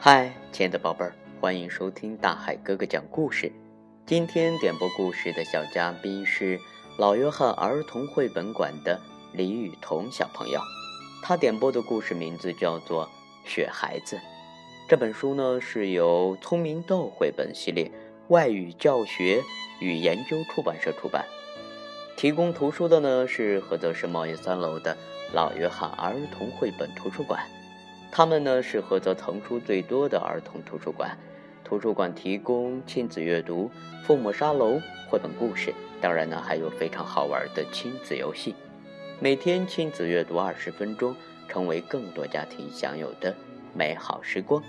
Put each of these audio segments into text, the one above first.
嗨，亲爱的宝贝儿，欢迎收听大海哥哥讲故事。今天点播故事的小嘉宾是老约翰儿童绘本馆的李雨桐小朋友。他点播的故事名字叫做《雪孩子》。这本书呢是由聪明豆绘本系列外语教学与研究出版社出版。提供图书的呢是菏泽市贸易三楼的老约翰儿童绘本图书馆。他们呢是菏泽藏书最多的儿童图书馆，图书馆提供亲子阅读、父母沙龙、绘本故事，当然呢还有非常好玩的亲子游戏。每天亲子阅读二十分钟，成为更多家庭享有的美好时光。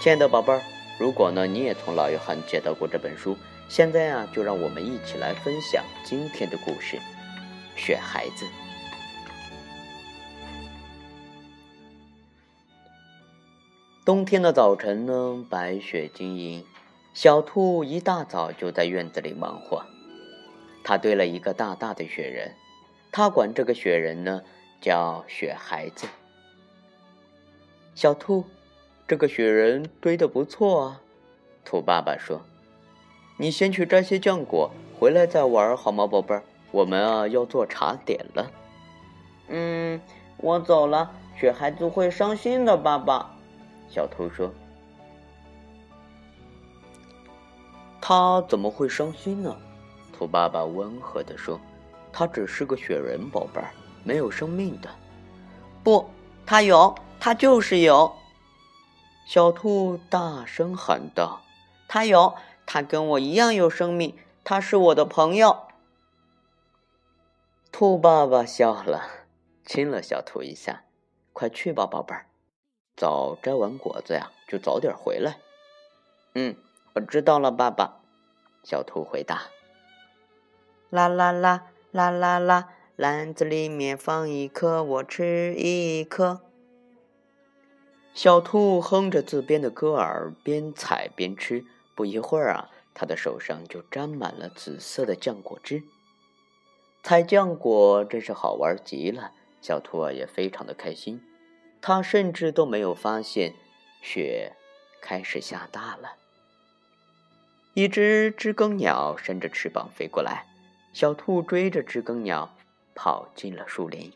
亲爱的宝贝儿，如果呢你也从老约翰接到过这本书，现在啊就让我们一起来分享今天的故事《雪孩子》。冬天的早晨呢，白雪晶莹。小兔一大早就在院子里忙活，它堆了一个大大的雪人，它管这个雪人呢叫雪孩子。小兔，这个雪人堆的不错啊，兔爸爸说：“你先去摘些浆果，回来再玩好吗，宝贝儿？我们啊要做茶点了。”嗯，我走了，雪孩子会伤心的，爸爸。小兔说：“他怎么会伤心呢？”兔爸爸温和地说：“他只是个雪人，宝贝儿，没有生命的。”不，他有，他就是有！小兔大声喊道：“他有，他跟我一样有生命，他是我的朋友。”兔爸爸笑了，亲了小兔一下：“快去吧，宝贝儿。”早摘完果子呀，就早点回来。嗯，我知道了，爸爸。小兔回答。啦啦啦啦啦啦，篮子里面放一颗，我吃一颗。小兔哼着自编的歌儿，边采边吃。不一会儿啊，它的手上就沾满了紫色的浆果汁。采浆果真是好玩极了，小兔啊也非常的开心。他甚至都没有发现，雪开始下大了。一只知更鸟伸着翅膀飞过来，小兔追着知更鸟跑进了树林。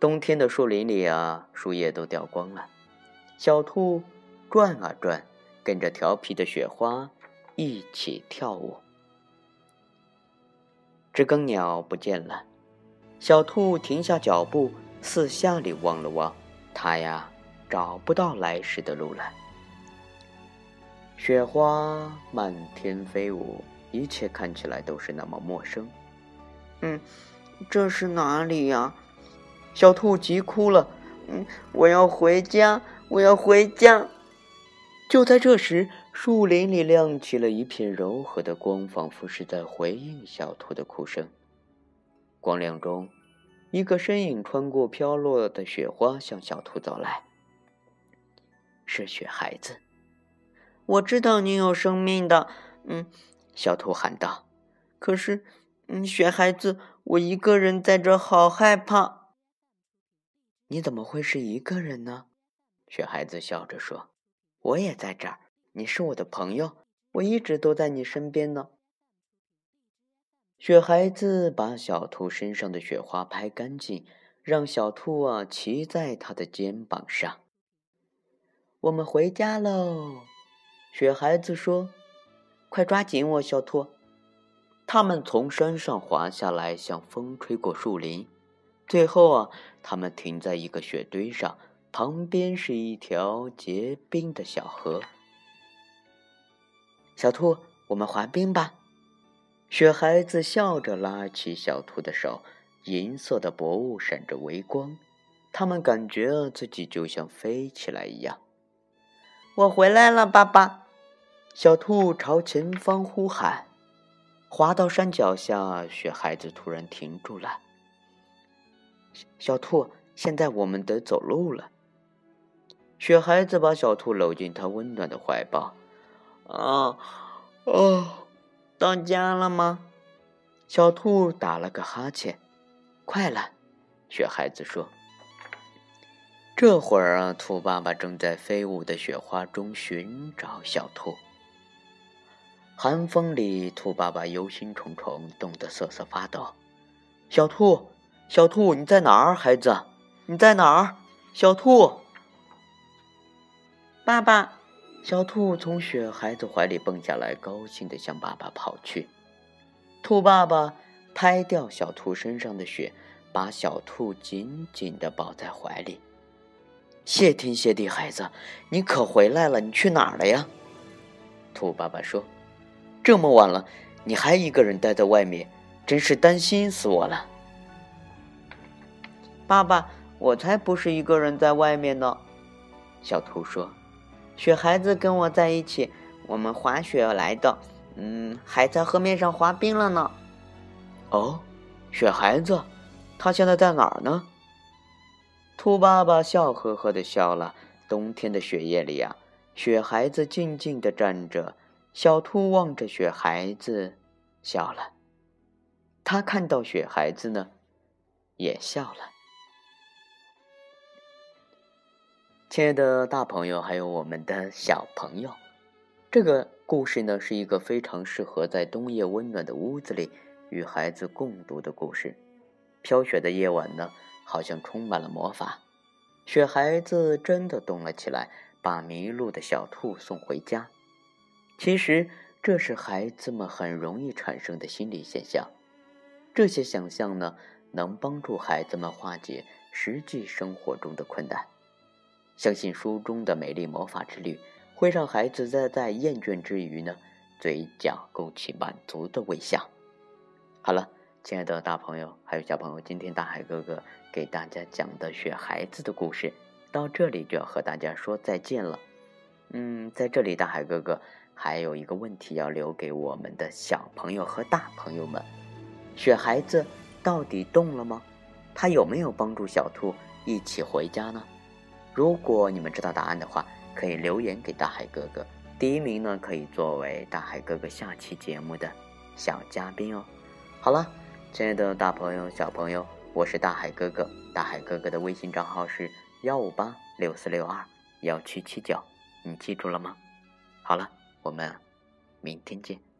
冬天的树林里啊，树叶都掉光了。小兔转啊转，跟着调皮的雪花一起跳舞。知更鸟不见了，小兔停下脚步。四下里望了望，他呀找不到来时的路了。雪花漫天飞舞，一切看起来都是那么陌生。嗯，这是哪里呀？小兔急哭了。嗯，我要回家，我要回家。就在这时，树林里亮起了一片柔和的光，仿佛是在回应小兔的哭声。光亮中。一个身影穿过飘落的雪花，向小兔走来。是雪孩子。我知道你有生命的，嗯，小兔喊道。可是，嗯，雪孩子，我一个人在这，好害怕。你怎么会是一个人呢？雪孩子笑着说：“我也在这儿，你是我的朋友，我一直都在你身边呢。”雪孩子把小兔身上的雪花拍干净，让小兔啊骑在他的肩膀上。我们回家喽，雪孩子说：“快抓紧我，小兔。”他们从山上滑下来，像风吹过树林。最后啊，他们停在一个雪堆上，旁边是一条结冰的小河。小兔，我们滑冰吧。雪孩子笑着拉起小兔的手，银色的薄雾闪着微光，他们感觉自己就像飞起来一样。我回来了，爸爸！小兔朝前方呼喊。滑到山脚下，雪孩子突然停住了。小兔，现在我们得走路了。雪孩子把小兔搂进他温暖的怀抱。啊，啊！到家了吗？小兔打了个哈欠。快了，雪孩子说：“这会儿啊，兔爸爸正在飞舞的雪花中寻找小兔。寒风里，兔爸爸忧心忡忡，冻得瑟瑟发抖。小兔，小兔，你在哪儿？孩子，你在哪儿？小兔，爸爸，小兔从雪孩子怀里蹦下来，高兴地向爸爸跑去。兔爸爸拍掉小兔身上的雪，把小兔紧紧地抱在怀里。谢天谢地，孩子，你可回来了！你去哪儿了呀？兔爸爸说：“这么晚了，你还一个人待在外面，真是担心死我了。”爸爸。我才不是一个人在外面呢，小兔说：“雪孩子跟我在一起，我们滑雪来的，嗯，还在河面上滑冰了呢。”哦，雪孩子，他现在在哪儿呢？兔爸爸笑呵呵的笑了。冬天的雪夜里啊，雪孩子静静的站着，小兔望着雪孩子笑了。他看到雪孩子呢，也笑了。亲爱的大朋友，还有我们的小朋友，这个故事呢，是一个非常适合在冬夜温暖的屋子里与孩子共读的故事。飘雪的夜晚呢，好像充满了魔法，雪孩子真的动了起来，把迷路的小兔送回家。其实，这是孩子们很容易产生的心理现象。这些想象呢，能帮助孩子们化解实际生活中的困难。相信书中的美丽魔法之旅会让孩子在在厌倦之余呢，嘴角勾起满足的微笑。好了，亲爱的大朋友还有小朋友，今天大海哥哥给大家讲的雪孩子的故事到这里就要和大家说再见了。嗯，在这里大海哥哥还有一个问题要留给我们的小朋友和大朋友们：雪孩子到底动了吗？他有没有帮助小兔一起回家呢？如果你们知道答案的话，可以留言给大海哥哥。第一名呢，可以作为大海哥哥下期节目的小嘉宾哦。好了，亲爱的大朋友、小朋友，我是大海哥哥。大海哥哥的微信账号是幺五八六四六二幺七七九，你记住了吗？好了，我们明天见。